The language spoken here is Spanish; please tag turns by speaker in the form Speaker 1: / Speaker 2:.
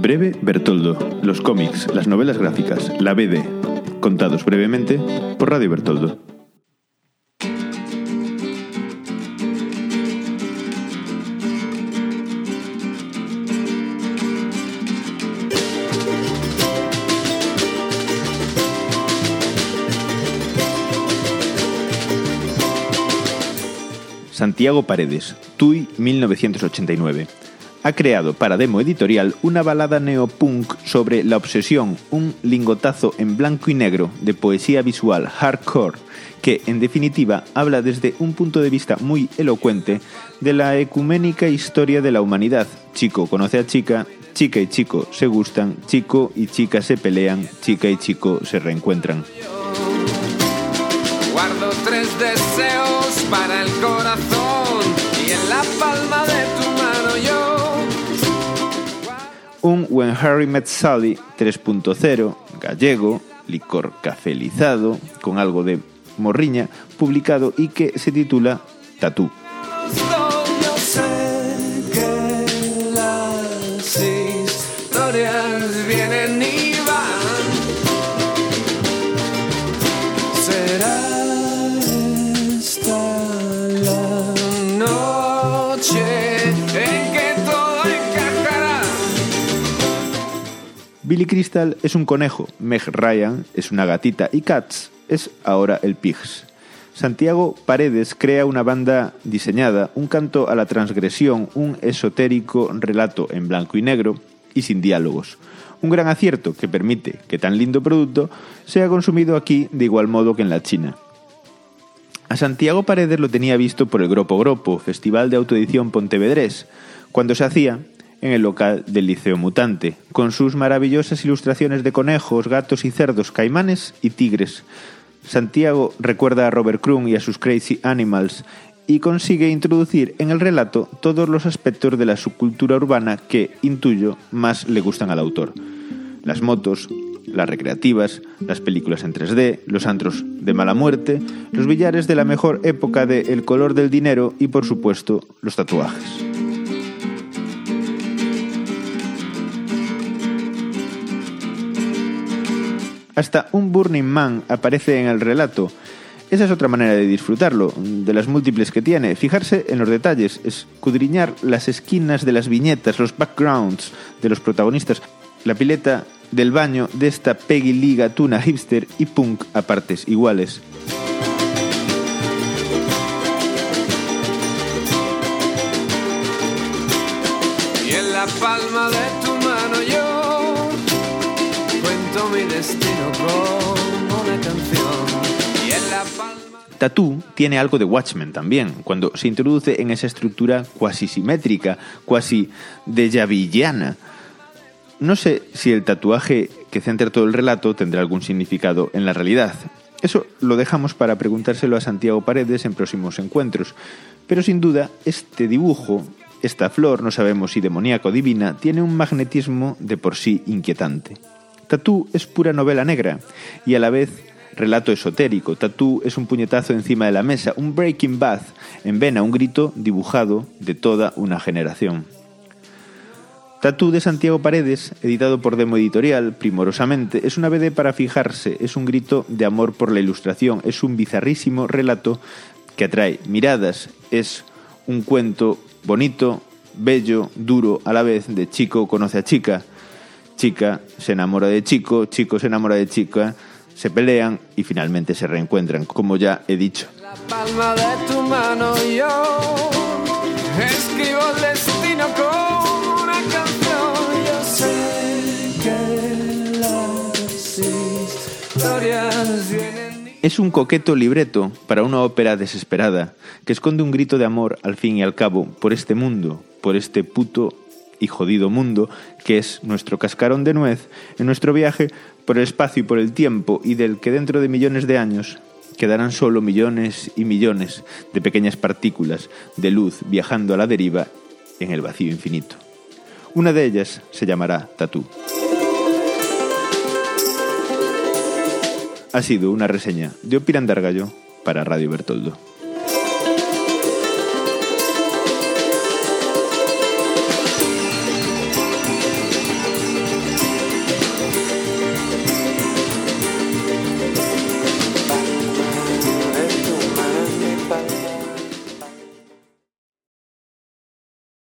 Speaker 1: Breve Bertoldo, los cómics, las novelas gráficas, la BD, contados brevemente por Radio Bertoldo. Santiago Paredes, TUI 1989 ha creado para Demo Editorial una balada neopunk sobre la obsesión, un lingotazo en blanco y negro de poesía visual hardcore que, en definitiva, habla desde un punto de vista muy elocuente de la ecuménica historia de la humanidad. Chico conoce a chica, chica y chico se gustan, chico y chica se pelean, chica y chico se reencuentran. Deseos para el corazón y en la palma de tu mano yo un When Harry Met Sally 3.0, gallego, licor cafelizado, con algo de morriña, publicado y que se titula Tatú. Billy Crystal es un conejo, Meg Ryan es una gatita y Cats es ahora el Pigs. Santiago Paredes crea una banda diseñada, un canto a la transgresión, un esotérico relato en blanco y negro y sin diálogos. Un gran acierto que permite que tan lindo producto sea consumido aquí de igual modo que en la China. A Santiago Paredes lo tenía visto por el Gropo Gropo, Festival de Autoedición Pontevedrés, cuando se hacía en el local del Liceo Mutante, con sus maravillosas ilustraciones de conejos, gatos y cerdos, caimanes y tigres. Santiago recuerda a Robert Crumb y a sus Crazy Animals y consigue introducir en el relato todos los aspectos de la subcultura urbana que, intuyo, más le gustan al autor. Las motos, las recreativas, las películas en 3D, los antros de mala muerte, los billares de la mejor época de El color del dinero y, por supuesto, los tatuajes. Hasta un Burning Man aparece en el relato. Esa es otra manera de disfrutarlo, de las múltiples que tiene. Fijarse en los detalles, escudriñar las esquinas de las viñetas, los backgrounds de los protagonistas, la pileta del baño de esta Peggy Liga tuna hipster y punk a partes iguales. Y en la palma de mi destino una canción. Y en la Tatú tiene algo de Watchmen también, cuando se introduce en esa estructura cuasi simétrica, cuasi de No sé si el tatuaje que centra todo el relato tendrá algún significado en la realidad. Eso lo dejamos para preguntárselo a Santiago Paredes en próximos encuentros. Pero sin duda, este dibujo, esta flor, no sabemos si demoníaco o divina, tiene un magnetismo de por sí inquietante. Tatú es pura novela negra y a la vez relato esotérico. Tatú es un puñetazo encima de la mesa, un breaking bad en vena, un grito dibujado de toda una generación. Tatú de Santiago Paredes, editado por Demo Editorial, primorosamente, es una BD para fijarse, es un grito de amor por la ilustración, es un bizarrísimo relato que atrae miradas, es un cuento bonito, bello, duro a la vez, de chico conoce a chica, chica se enamora de chico, chico se enamora de chica, se pelean y finalmente se reencuentran, como ya he dicho. La palma de tu mano yo escribo el destino con una canción. Yo sé que las historias vienen. Es un coqueto libreto para una ópera desesperada que esconde un grito de amor al fin y al cabo por este mundo, por este puto y jodido mundo que es nuestro cascarón de nuez en nuestro viaje por el espacio y por el tiempo y del que dentro de millones de años quedarán solo millones y millones de pequeñas partículas de luz viajando a la deriva en el vacío infinito. Una de ellas se llamará Tatú. Ha sido una reseña de Opirandargallo para Radio Bertoldo.